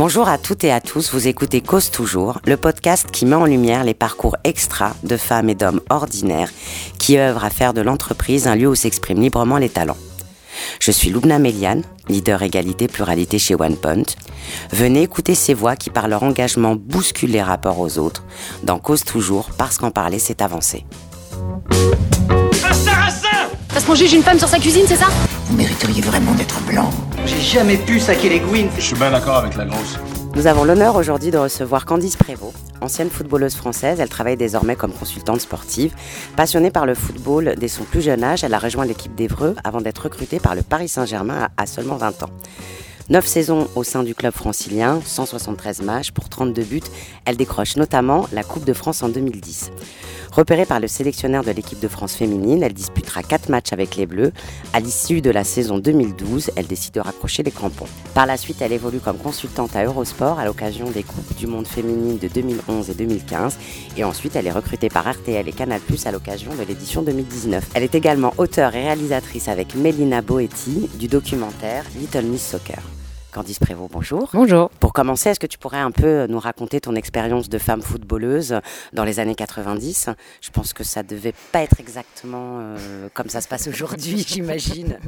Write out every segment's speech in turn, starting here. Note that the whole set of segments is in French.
Bonjour à toutes et à tous, vous écoutez Cause Toujours, le podcast qui met en lumière les parcours extra de femmes et d'hommes ordinaires qui œuvrent à faire de l'entreprise un lieu où s'expriment librement les talents. Je suis Loubna Meliane, leader égalité pluralité chez OnePoint. Venez écouter ces voix qui par leur engagement bousculent les rapports aux autres dans Cause Toujours parce qu'en parler c'est avancer. Un sarrasin Parce qu'on juge une femme sur sa cuisine, c'est ça? Vous mériteriez vraiment d'être blanc. J'ai jamais pu saquer les Gwyn. Je suis bien d'accord avec la grosse. Nous avons l'honneur aujourd'hui de recevoir Candice Prévost, ancienne footballeuse française. Elle travaille désormais comme consultante sportive. Passionnée par le football dès son plus jeune âge, elle a rejoint l'équipe d'Evreux avant d'être recrutée par le Paris Saint-Germain à seulement 20 ans. Neuf saisons au sein du club francilien, 173 matchs pour 32 buts. Elle décroche notamment la Coupe de France en 2010. Repérée par le sélectionneur de l'équipe de France féminine, elle disputera 4 matchs avec les Bleus. À l'issue de la saison 2012, elle décide de raccrocher les crampons. Par la suite, elle évolue comme consultante à Eurosport à l'occasion des Coupes du Monde féminine de 2011 et 2015. Et ensuite, elle est recrutée par RTL et Canal+, à l'occasion de l'édition 2019. Elle est également auteure et réalisatrice avec Mélina Boetti du documentaire Little Miss Soccer. Candice Prévost, bonjour. Bonjour. Pour commencer, est-ce que tu pourrais un peu nous raconter ton expérience de femme footballeuse dans les années 90 Je pense que ça devait pas être exactement euh, comme ça se passe aujourd'hui, j'imagine.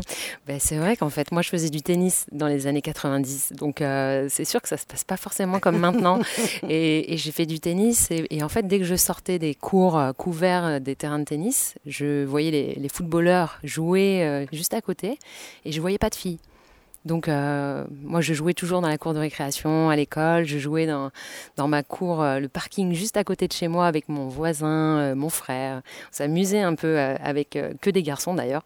Ben, c'est vrai qu'en fait, moi, je faisais du tennis dans les années 90. Donc, euh, c'est sûr que ça se passe pas forcément comme maintenant. Et, et j'ai fait du tennis. Et, et en fait, dès que je sortais des cours euh, couverts des terrains de tennis, je voyais les, les footballeurs jouer euh, juste à côté. Et je voyais pas de filles. Donc, euh, moi, je jouais toujours dans la cour de récréation, à l'école. Je jouais dans, dans ma cour, euh, le parking juste à côté de chez moi avec mon voisin, euh, mon frère. On s'amusait un peu avec que des garçons d'ailleurs.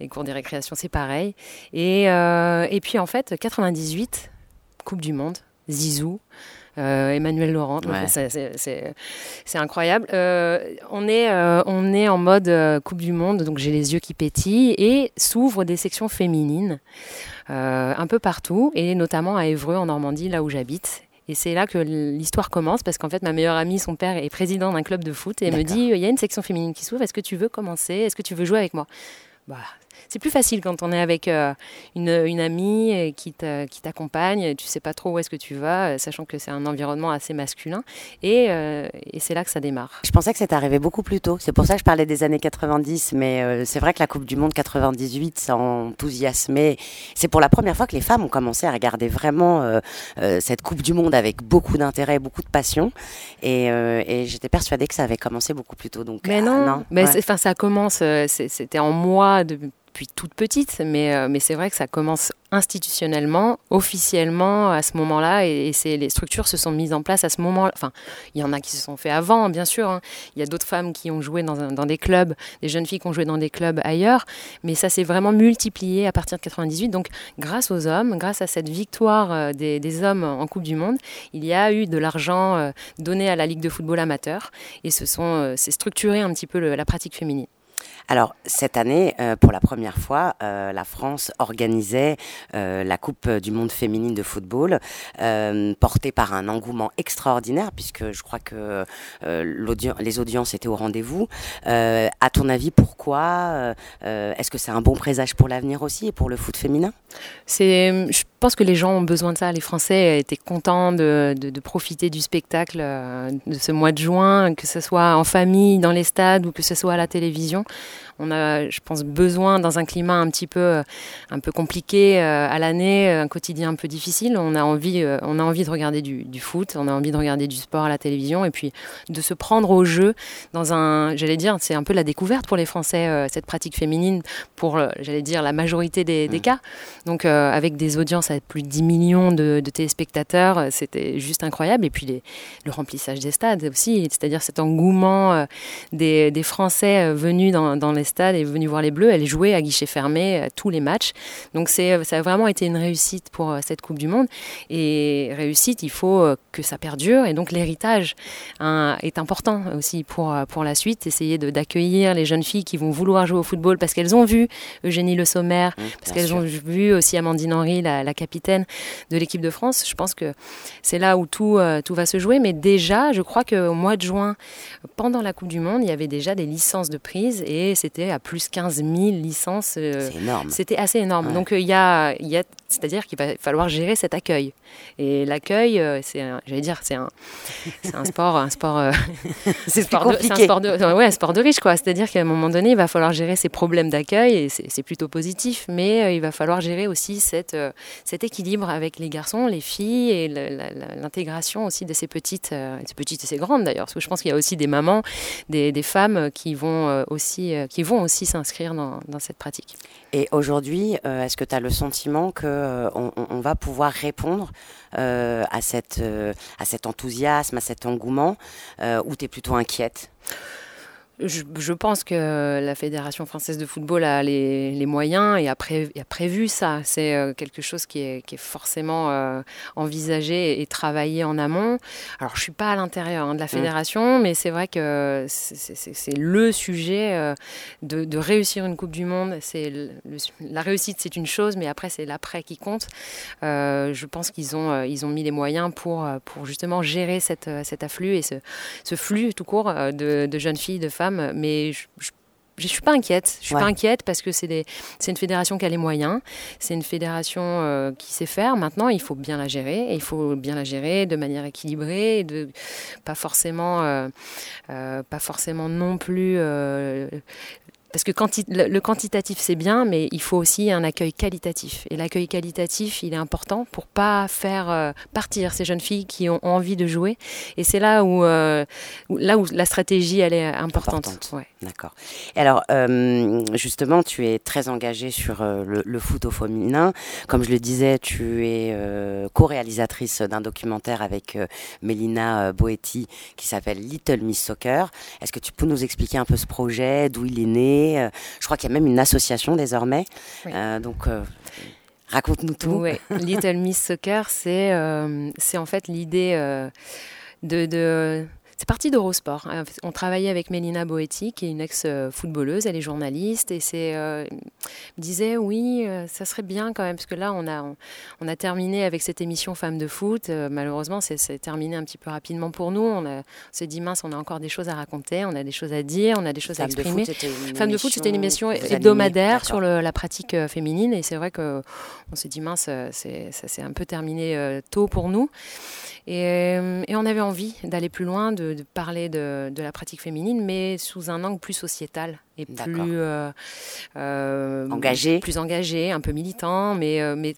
Les cours de récréation, c'est pareil. Et, et puis, en fait, 98, Coupe du Monde, Zizou. Euh, Emmanuel Laurent, Ouais. c'est- incroyable. Euh, on, est, euh, on est en mode Coupe du Monde, donc j'ai les yeux qui pétillent et s'ouvrent des sections féminines un peu partout, et notamment à Évreux, en Normandie, là où j'habite. Et c'est là que l'histoire commence, parce qu'en fait, ma meilleure amie, son père, est président d'un club de foot, et elle me dit, il y a une section féminine qui s'ouvre, est-ce que tu veux commencer? Est-ce que tu veux jouer avec moi? Bah, c'est plus facile quand on est avec euh, une, une amie euh, qui t'a- qui t'accompagne, tu sais pas trop où est-ce que tu vas, euh, sachant que c'est un environnement assez masculin. Et, et c'est là que ça démarre. Je pensais que c'était arrivé beaucoup plus tôt. C'est pour ça que je parlais des années 90, mais c'est vrai que la Coupe du Monde 98, ça enthousiasmait. C'est pour la première fois que les femmes ont commencé à regarder vraiment cette Coupe du Monde avec beaucoup d'intérêt, beaucoup de passion. Et, et j'étais persuadée que ça avait commencé beaucoup plus tôt. Donc, Mais ah, non, mais ouais. c'est- enfin, ça commence, c'était en moi depuis toute petite, mais, euh, mais c'est vrai que ça commence institutionnellement, officiellement à ce moment-là, et, les structures se sont mises en place à ce moment-là. Enfin, il y en a qui se sont fait avant, bien sûr. hein. Il y a d'autres femmes qui ont joué dans, des clubs, des jeunes filles qui ont joué dans des clubs ailleurs, mais ça s'est vraiment multiplié à partir de 98. Donc, grâce aux hommes, grâce à cette victoire euh, des, hommes en Coupe du Monde, il y a eu de l'argent euh, donné à la Ligue de football amateur, et ce sont, c'est structuré un petit peu la pratique féminine. Alors, cette année, euh, pour la première fois, euh, la France organisait euh, la Coupe du Monde féminine de football, portée par un engouement extraordinaire, puisque je crois que les audiences étaient au rendez-vous. À ton avis, pourquoi Est-ce que c'est un bon présage pour l'avenir aussi et pour le foot féminin? Je pense que les gens ont besoin de ça. Les Français étaient contents de, profiter du spectacle de ce mois de juin, que ce soit en famille, dans les stades ou que ce soit à la télévision. On a, je pense, besoin dans un climat un petit peu, euh, un peu compliqué euh, à l'année, un quotidien un peu difficile. On a envie, euh, on a envie de regarder du, du foot, on a envie de regarder du sport à la télévision et puis de se prendre au jeu dans un, j'allais dire, c'est un peu la découverte pour les Français euh, cette pratique féminine pour, euh, j'allais dire, la majorité des, des cas. Donc euh, avec des audiences à plus de 10 millions de, de téléspectateurs, euh, c'était juste incroyable. Et puis les- le remplissage des stades aussi, c'est-à-dire cet engouement euh, des, des Français euh, venus dans, dans les stades et venus voir les Bleus. Elle jouait à guichet fermé euh, tous les matchs. Donc c'est, euh, ça a vraiment été une réussite pour euh, cette Coupe du Monde. Et réussite, il faut que ça perdure. Et donc l'héritage hein, est important aussi pour, pour la suite. Essayer de- d'accueillir les jeunes filles qui vont vouloir jouer au football parce qu'elles ont vu Eugénie Le Sommer, Mmh, parce qu'elles sûr. ont vu aussi Amandine Henry, la, la capitaine de l'équipe de France. Je pense que c'est là où tout, euh, tout va se jouer. Mais déjà, je crois qu'au mois de juin, pendant la Coupe du Monde, il y avait déjà des licences de prise et c'était à plus 15 000 licences. C'est énorme. C'était assez énorme. Ouais. Donc il y a, y a c'est-à-dire qu'il va falloir gérer cet accueil. Et l'accueil, euh, c'est, j'allais dire, c'est un, c'est un sport, un sport, euh, C'est sport de- c'est un sport de, ouais, un sport de riche, quoi. C'est-à-dire qu'à un moment donné, il va falloir gérer ces problèmes d'accueil, et c'est, plutôt positif. Mais euh, il va falloir gérer aussi cette, euh, cet équilibre avec les garçons, les filles, et l'intégration aussi de ces petites, euh, ces petites et ces grandes d'ailleurs, parce que je pense qu'il y a aussi des mamans, des, des femmes qui vont euh, aussi, qui vont aussi s'inscrire dans, cette pratique. Et aujourd'hui, euh, est-ce que tu as le sentiment que euh, va pouvoir répondre euh, à, cette, à cet enthousiasme, à cet engouement, ou tu es plutôt inquiète? Je, je pense que la Fédération française de football a les, les moyens et a, pré- et a prévu ça. C'est euh, quelque chose qui est, qui est forcément euh, envisagé et travaillé en amont. Alors, je ne suis pas à l'intérieur hein, de la fédération, mais c'est vrai que c'est- le sujet euh, de, de réussir une Coupe du Monde. C'est le- le- la réussite, c'est une chose, mais après, c'est l'après qui compte. Euh, je pense qu'ils ont, ils ont mis les moyens pour, pour justement gérer cette, cet afflux et ce, ce flux tout court de, de jeunes filles, de femmes. Mais je, je je suis pas inquiète. Je suis Ouais. pas inquiète parce que c'est une fédération qui a les moyens. C'est une fédération euh, qui sait faire. Maintenant, il faut bien la gérer. Et il faut bien la gérer de manière équilibrée, et de pas forcément, euh, euh, pas forcément non plus. Parce que quanti- le, quantitatif c'est bien, mais il faut aussi un accueil qualitatif. Et l'accueil qualitatif, il est important pour pas faire euh, partir ces jeunes filles qui ont envie de jouer. Et c'est là où, euh, où- là où la stratégie elle est importante. Importante. Ouais. D'accord. Et alors, euh, justement, tu es très engagée sur euh, le, le foot au féminin. Comme je le disais, tu es co-réalisatrice d'un documentaire avec Mélina Boetti qui s'appelle Little Miss Soccer. Est-ce que tu peux nous expliquer un peu ce projet, d'où il est né Euh, Je crois qu'il y a même une association désormais. Oui. Euh, donc, euh, raconte-nous tout. Ouais. Little Miss Soccer, c'est en fait l'idée de. de- c'est parti d'Eurosport. Euh, On travaillait avec Mélina Boetti, qui est une ex-footballeuse, elle est journaliste, et c'est euh, elle me disait oui, euh, ça serait bien quand même, parce que là on a on, on a terminé avec cette émission Femmes de foot. Euh, malheureusement, c'est c'est terminé un petit peu rapidement pour nous. On, a- on s'est dit mince, on a encore des choses à raconter, on a des choses à dire, on a des choses à exprimer. foot, c'était une Femme de foot, c'était une émission hebdomadaire sur le- la pratique féminine et c'est vrai que on s'est dit mince, c'est, ça s'est un peu terminé tôt pour nous. Et, et on avait envie d'aller plus loin, de, de parler de, de la pratique féminine, mais sous un angle plus sociétal et plus euh, euh, Engagé. plus engagé, un peu militant, mais mais euh,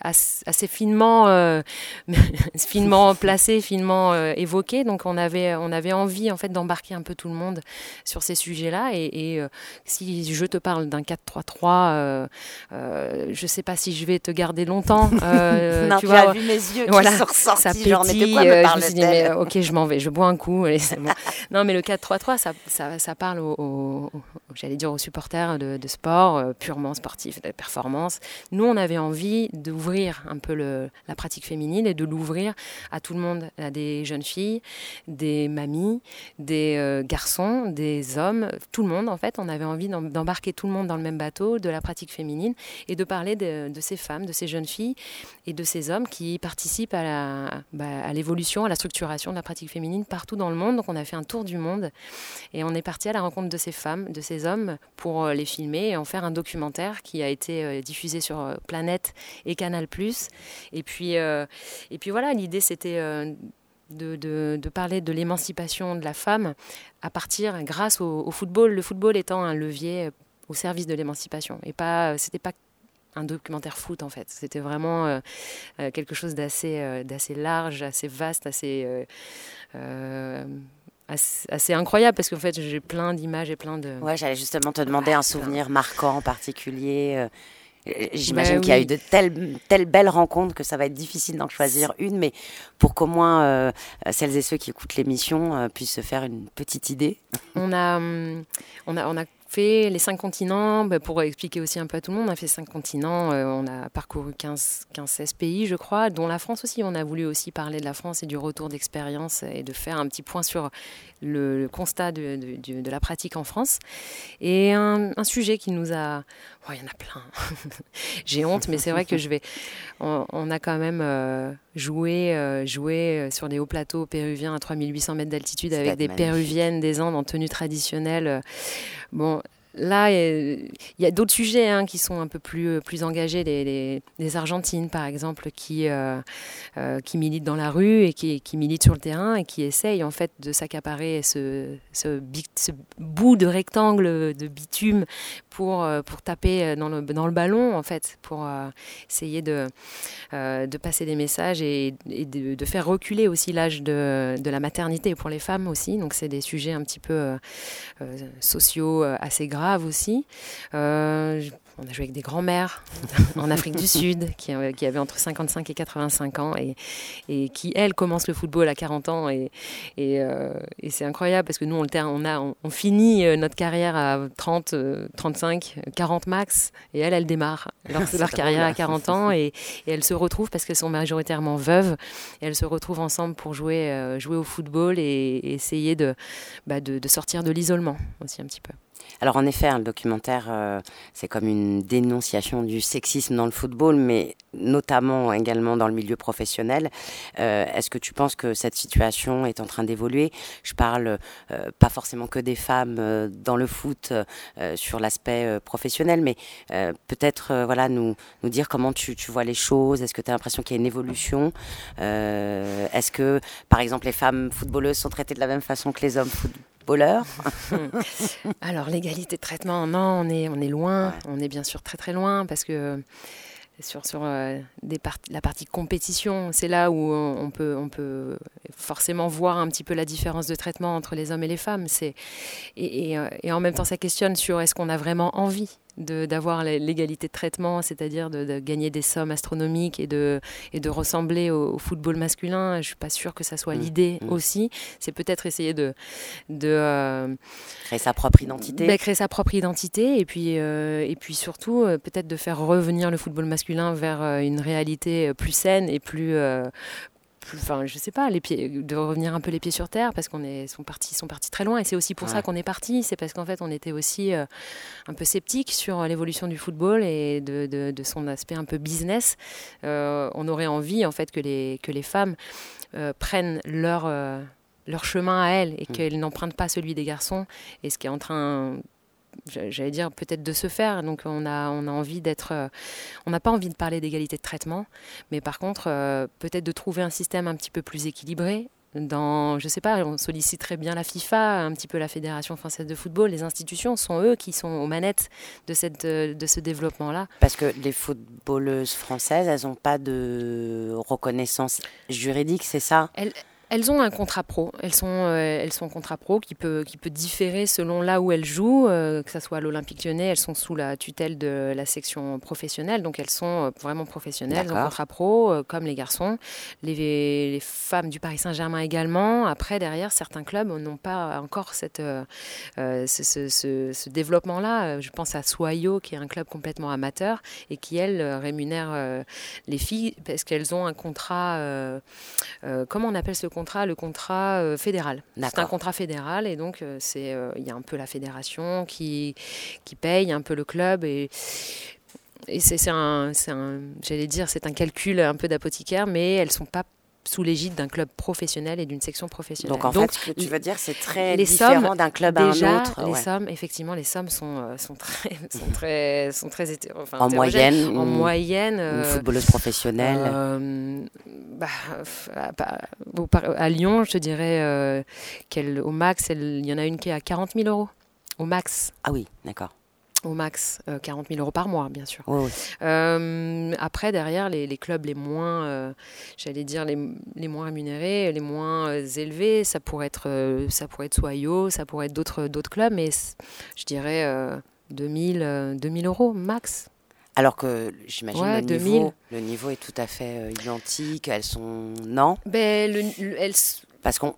assez, assez finement euh, finement placé, finement euh, évoqué. Donc on avait on avait envie en fait d'embarquer un peu tout le monde sur ces sujets-là. Et, et, euh, si je te parle d'un 4-3-3, euh, euh, je sais pas si je vais te garder longtemps. euh, non, tu tu, vois, as vu mes yeux voilà, qui sont ressortis. ça genre, mais de pétille. quoi me euh, je me suis dit, mais euh, ok, je m'en vais, je bois un coup. allez, bon. non, mais le 4-3-3, ça, ça, ça parle aux, aux- aux- j'allais dire aux supporters de, de sport, euh, purement sportif, de performance. Nous, on avait envie d'ouvrir un peu la pratique féminine et de l'ouvrir à tout le monde, à des jeunes filles, des mamies, des euh, garçons, des hommes, tout le monde en fait. On avait envie d'em- d'embarquer tout le monde dans le même bateau de la pratique féminine et de parler de, ces femmes, de ces jeunes filles et de ces hommes qui participent bah, à l'évolution, à la structuration de la pratique féminine partout dans le monde. Donc on a fait un tour du monde et on est parti à la rencontre de ces femmes, de ces hommes pour euh, les filmer et en faire un documentaire qui a été euh, diffusé sur Planète et Canal+. Et puis, euh, et puis voilà, l'idée c'était euh, de, de- de parler de l'émancipation de la femme à partir, grâce au, au football, le football étant un levier euh, au service de l'émancipation. Et pas, c'était pas un documentaire foot en fait. C'était vraiment euh, quelque chose d'assez euh, d'assez large, assez vaste, assez, euh, assez, assez incroyable parce qu'en fait j'ai plein d'images et plein de... Ouais, j'allais justement te demander un souvenir marquant en particulier. Euh, J'imagine Bah qu'il y a eu de telles, telles belles rencontres que ça va être difficile d'en choisir une, mais pour qu'au moins euh, celles et ceux qui écoutent l'émission euh, puissent se faire une petite idée. On a, hum, on a, on a fait les cinq continents, bah, pour expliquer aussi un peu à tout le monde, on a fait cinq continents, euh, on a parcouru 15-16 pays, je crois, dont la France aussi. On a voulu aussi parler de la France et du retour d'expérience et de faire un petit point sur le, constat de, la pratique en France. Et un, sujet qui nous a... oh, il y en a plein. J'ai honte, mais c'est vrai que je vais... On, on a quand même... euh, jouer, jouer sur des hauts plateaux péruviens à 3800 mètres d'altitude avec des péruviennes des Andes en tenue traditionnelle. Bon, Là, il y a d'autres sujets hein, qui sont un peu plus, euh, engagés, les, Argentines par exemple, qui, euh, euh, qui militent dans la rue et qui, militent sur le terrain et qui essayent en fait de s'accaparer ce, bout de rectangle de bitume pour, pour taper dans le, dans le ballon en fait, pour essayer de, de passer des messages et, de, de, faire reculer aussi l'âge de, de, la maternité pour les femmes aussi. Donc c'est des sujets un petit peu sociaux assez graves aussi. Euh, on a joué avec des grands-mères en Afrique du Sud qui, euh, qui, avaient entre 55 et 85 ans et, et, qui, elles, commencent le football à 40 ans. Et, et, euh, et c'est incroyable parce que nous, on, on, a, on, finit notre carrière à 30, 35, 40 max. Et elles, elles démarrent leur, leur carrière à 40 ans et, elles se retrouvent parce qu'elles sont majoritairement veuves. Et elles se retrouvent ensemble pour jouer, jouer au football et, essayer de, bah, de, de sortir de l'isolement aussi un petit peu. Alors en effet, le documentaire, euh, c'est comme une dénonciation du sexisme dans le football, mais notamment également dans le milieu professionnel. Euh, est-ce que tu penses que cette situation est en train d'évoluer? Je parle euh, pas forcément que des femmes dans le foot sur l'aspect professionnel, mais peut-être voilà nous, dire comment tu, vois les choses. Est-ce que tu as l'impression qu'il y a une évolution? Est-ce que, par exemple, les femmes footballeuses sont traitées de la même façon que les hommes Alors l'égalité de traitement, non, on est, on est loin, on est bien sûr très très loin parce que sur, sur euh, des la partie compétition, c'est là où on peut, on peut forcément voir un petit peu la différence de traitement entre les hommes et les femmes. Et, et, euh, et en même temps, ça questionne sur est-ce qu'on a vraiment envie d'avoir l'égalité de traitement, c'est-à-dire de, gagner des sommes astronomiques et de, et de ressembler au, football masculin. Je ne suis pas sûre que ça soit mmh. l'idée mmh. aussi. C'est peut-être essayer de... de euh, créer sa propre identité. Bah, créer sa propre identité et puis, euh, et puis surtout euh, peut-être de faire revenir le football masculin vers une réalité plus saine et plus, enfin, je sais pas, les pieds, de revenir un peu les pieds sur terre parce qu'on est sont partis, sont partis très loin et c'est aussi pour ça qu'on est parti. C'est parce qu'en fait, on était aussi euh, un peu sceptique sur l'évolution du football et de, de, son aspect un peu business. Euh, on aurait envie en fait que les que les femmes euh, prennent leur leur chemin à elles et mm. qu'elles n'empruntent pas celui des garçons. Et ce qui est en train j'allais dire peut-être de se faire. Donc on a, on a envie d'être, euh, on n'a pas envie de parler d'égalité de traitement, mais par contre euh, peut-être de trouver un système un petit peu plus équilibré. Dans, je sais pas, on solliciterait bien la FIFA, un petit peu la Fédération française de football. Les institutions sont eux qui sont aux manettes de, cette, euh, de ce développement-là. Parce que les footballeuses françaises, elles n'ont pas de reconnaissance juridique, c'est ça? Elles ont un contrat pro. Elles sont, euh, elles sont contrat pro qui peut, qui peut différer selon là où elles jouent, euh, que ce soit à l'Olympique lyonnais. Elles sont sous la tutelle de la section professionnelle, donc elles sont euh, vraiment professionnelles, elles ont contrat pro, comme les garçons. Les, les, femmes du Paris Saint-Germain également. Après, derrière, certains clubs n'ont pas encore cette, ce, ce, ce, développement-là. Je pense à Soyo, qui est un club complètement amateur et qui, elle, rémunère les filles parce qu'elles ont un contrat. comment on appelle ce contrat, le contrat euh, fédéral. C'est un contrat fédéral et donc euh, c'est euh, il y a un peu la fédération qui, qui paye un peu le club et et c'est un, un j'allais dire, c'est un calcul un peu d'apothicaire, mais elles sont pas sous l'égide d'un club professionnel et d'une section professionnelle. Donc en fait, ce que tu veux dire, c'est très différent d'un club à un autre. Les sommes, effectivement, les sommes sont, euh, sont très, sont très, sont très enfin, en moyenne. En moyenne. Une euh, footballeuse professionnelle? Euh, bah, à, Lyon, je te dirais qu'au max, il y en a une qui est à 40 000 euros. Au max. Ah oui, d'accord au max 40 euh, 000 euros par mois, bien sûr. Euh, après, derrière, les, clubs les moins, euh, j'allais dire, les, les, moins rémunérés, les moins élevés, ça pourrait être, ça pourrait être Soyo, ça pourrait être d'autres, d'autres clubs, mais je dirais 2000, 2000 euros max. Alors que j'imagine le, niveau, le niveau est tout à fait identique. Elles sont non? Ben, le, elles, parce qu'on,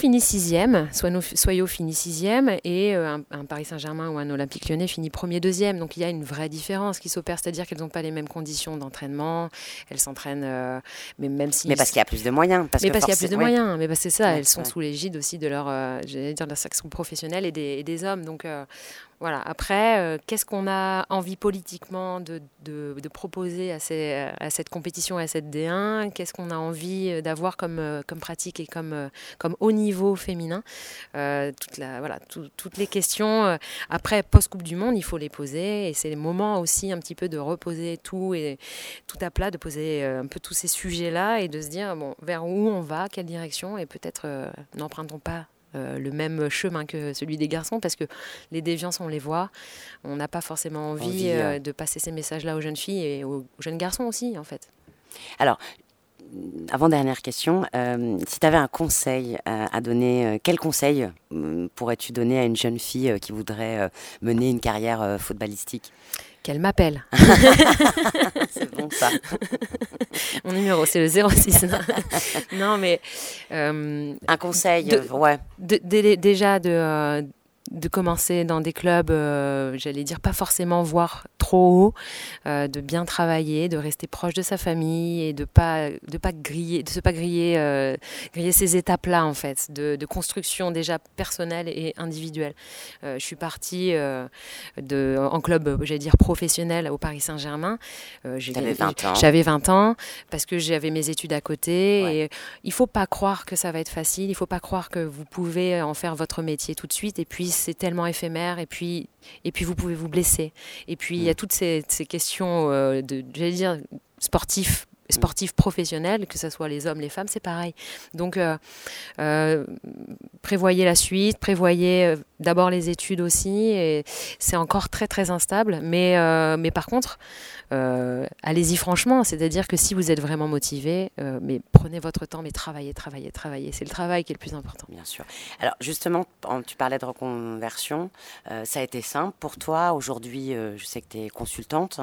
finit sixième, Soyaux finit sixième et euh, un, Paris Saint-Germain ou un Olympique Lyonnais finit premier, deuxième. Donc il y a une vraie différence qui s'opère, c'est-à-dire qu'elles n'ont pas les mêmes conditions d'entraînement. Elles s'entraînent, euh, mais même si. Mais parce qu'il y a plus de moyens. Parce mais parce qu'il y a plus de moyens. Mais c'est ça. elles sont sous l'égide aussi de leur, euh, dire, de leur section professionnelle et des, et des hommes. Donc Voilà. Après, euh, qu'est-ce qu'on a envie politiquement de, proposer à, cette compétition, à cette D1 Qu'est-ce qu'on a envie d'avoir comme, euh, comme pratique et comme, euh, haut niveau féminin? Euh, voilà, tout, Toutes les questions. Après, post-Coupe du Monde, il faut les poser. Et c'est le moment aussi un petit peu de reposer tout et tout à plat, de poser un peu tous ces sujets-là et de se dire bon, vers où on va, quelle direction, et peut-être n'empruntons pas euh, le même chemin que celui des garçons parce que les déviances, on les voit. On n'a pas forcément envie, euh, de passer ces messages-là aux jeunes filles et aux jeunes garçons aussi, en fait. Alors, avant-dernière question, euh, si tu avais un conseil à donner, quel conseil pourrais-tu donner à une jeune fille qui voudrait mener une carrière footballistique? Qu'elle m'appelle. c'est bon ça. Mon numéro, c'est le 06. non, mais... Euh, Un conseil, de, ouais. déjà de, euh, de commencer dans des clubs, euh, j'allais dire pas forcément voir trop haut, euh, de bien travailler, de rester proche de sa famille et de pas de pas griller, de se pas griller euh, griller ces étapes-là en fait, de, de, construction déjà personnelle et individuelle. je suis partie de en club, j'allais dire professionnel au Paris Saint-Germain. j'avais 20 ans. J'avais 20 ans parce que j'avais mes études à côté et il faut pas croire que ça va être facile, il faut pas croire que vous pouvez en faire votre métier tout de suite et puis c'est tellement éphémère et puis, et puis vous pouvez vous blesser. Et puis il y a mm. toutes ces, ces questions euh, de, j'allais dire, sportifs sportifs professionnels, que ce soit les hommes, les femmes, c'est pareil. Donc, euh, euh, prévoyez la suite, prévoyez d'abord les études aussi, et c'est encore très très instable. Mais, mais par contre, euh, allez-y franchement. C'est-à-dire que si vous êtes vraiment motivé, euh, mais prenez votre temps, mais travaillez, travaillez, travaillez. C'est le travail qui est le plus important. Bien sûr. Alors justement, tu parlais de reconversion. Euh, ça a été simple pour toi. Aujourd'hui, je sais que tu es consultante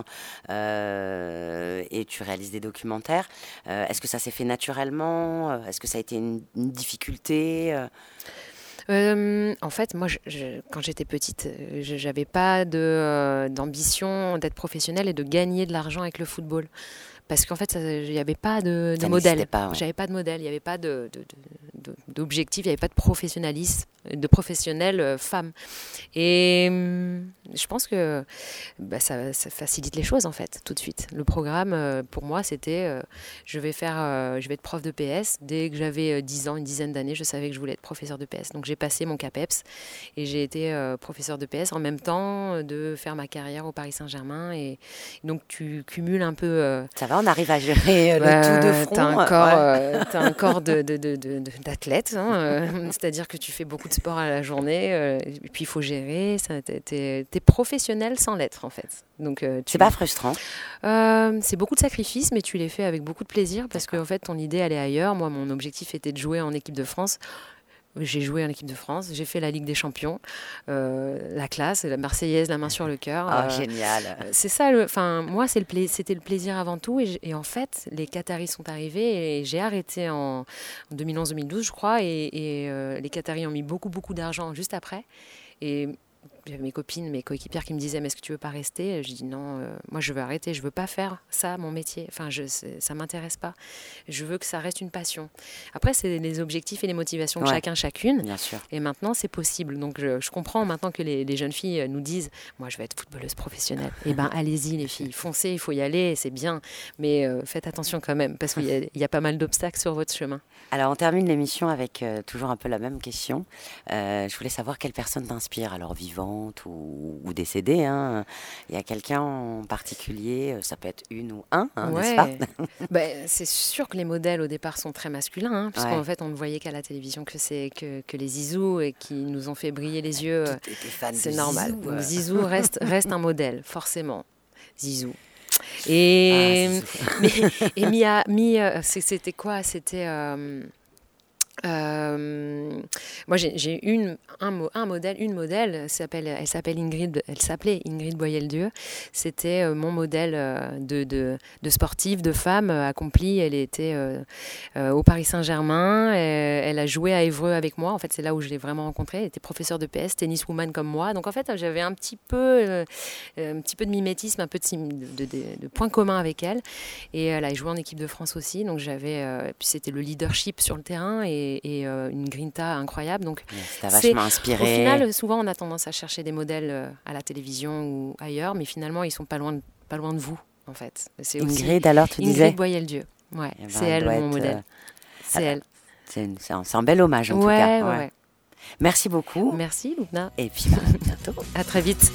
et tu réalises des documentaires. Est-ce que ça s'est fait naturellement? Est-ce que ça a été une difficulté? Euh, en fait, moi, je, quand j'étais petite, euh, je n'avais pas euh, d'ambition d'être professionnelle et de gagner de l'argent avec le football. Parce qu'en fait, il n'y avait pas de, de modèle. J'avais pas de modèle, il n'y avait pas d'objectif, il n'y avait pas de professionnalisme, de professionnels euh, femmes. Et hum, je pense que bah, ça, facilite les choses en fait, tout de suite. Le programme, euh, pour moi, c'était euh, je vais faire, je vais être prof de PS. Dès que j'avais 10 ans, une dizaine d'années, je savais que je voulais être professeur de PS. Donc j'ai passé mon CAPEPS et j'ai été professeur de PS en même temps de faire ma carrière au Paris Saint-Germain. Et donc tu cumules un peu. ça va on arrive à gérer le tout de front. Tu as un corps, euh, un corps d'athlète, hein, euh, c'est-à-dire que tu fais beaucoup de sport à la journée, et puis il faut gérer. Tu es, professionnel sans l'être, en fait. Donc, c'est pas frustrant C'est beaucoup de sacrifices, mais tu les fais avec beaucoup de plaisir parce qu'en en fait, ton idée, elle est ailleurs. Moi, mon objectif était de jouer en équipe de France. J'ai joué en équipe de France, j'ai fait la Ligue des Champions, euh, la classe, la Marseillaise, la main sur le cœur. Ah, euh, génial. C'est ça, enfin, moi, c'était le, plaisir avant tout. Et, en fait, les Qataris sont arrivés et j'ai arrêté en, 2011-2012, je crois. Et, euh, les Qataris ont mis beaucoup, beaucoup d'argent juste après. Et j'avais mes copines, mes coéquipières qui me disaient mais est-ce que tu veux pas rester? Je dis non, euh, moi je veux arrêter, je veux pas faire ça mon métier. Enfin, je, ça m'intéresse pas. Je veux que ça reste une passion. Après, c'est les objectifs et les motivations de chacun chacune. Bien sûr. Et maintenant, c'est possible. Donc je, comprends maintenant que les, jeunes filles nous disent moi je veux être footballeuse professionnelle. Eh ben allez-y les filles, foncez, il faut y aller, c'est bien, mais euh, faites attention quand même parce qu'il y, a pas mal d'obstacles sur votre chemin. Alors on termine l'émission avec euh, toujours un peu la même question. je voulais savoir quelle personne t'inspire, alors vivant ou, ou décédée. Hein. Il y a quelqu'un en particulier, euh, ça peut être une ou un, hein, n'est-ce pas? Ben, C'est sûr que les modèles au départ sont très masculins, hein, puisqu'en fait on ne voyait qu'à la télévision que, c'est, que, que, les Zizou et qui nous ont fait briller les yeux. c'est normal. Zizou, euh. Zizou reste, reste un modèle, forcément. Zizou. Et, ah, mais, et Mia, Mia c'était quoi? C'était. Euh, moi, j'ai une un, modèle, une modèle, elle s'appelle Ingrid, elle s'appelait Ingrid Boyel-Dieu. C'était euh, mon modèle euh, de, de, de, sportive, de femme accomplie. Elle était au Paris Saint-Germain. Elle, a joué à Évreux avec moi. En fait, c'est là où je l'ai vraiment rencontrée. Elle était professeure de PS, tenniswoman comme moi. Donc, en fait, j'avais un petit peu, un petit peu de mimétisme, un peu de, de, points communs avec elle. Et elle a joué en équipe de France aussi. Donc, j'avais, puis c'était le leadership sur le terrain et et, euh, une grinta incroyable. Donc, ça vachement inspiré. Au final, souvent, on a tendance à chercher des modèles euh, à la télévision ou ailleurs, mais finalement, ils sont pas loin de, pas loin de vous, en fait. C'est Ingrid, alors, tu Ingrid disais Boyel-Dieu. Ouais, eh c'est ben, elle, mon modèle. c'est elle. C'est un bel hommage, en tout cas. Ouais, ouais. Merci beaucoup. Merci, Loubna. Et puis, bah, à bientôt. à très vite.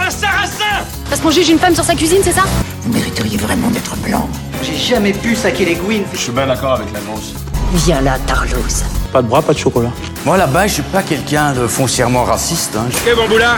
Un sarrasin Parce qu'on juge une femme sur sa cuisine, c'est ça Vous mériteriez vraiment d'être blanc. J'ai jamais pu saquer les gouines. Je suis bien d'accord avec la grosse. Viens là, Tarlouse. Pas de bras, pas de chocolat. Moi là-bas, je suis pas quelqu'un de foncièrement raciste. Hein. Ok, bon boulin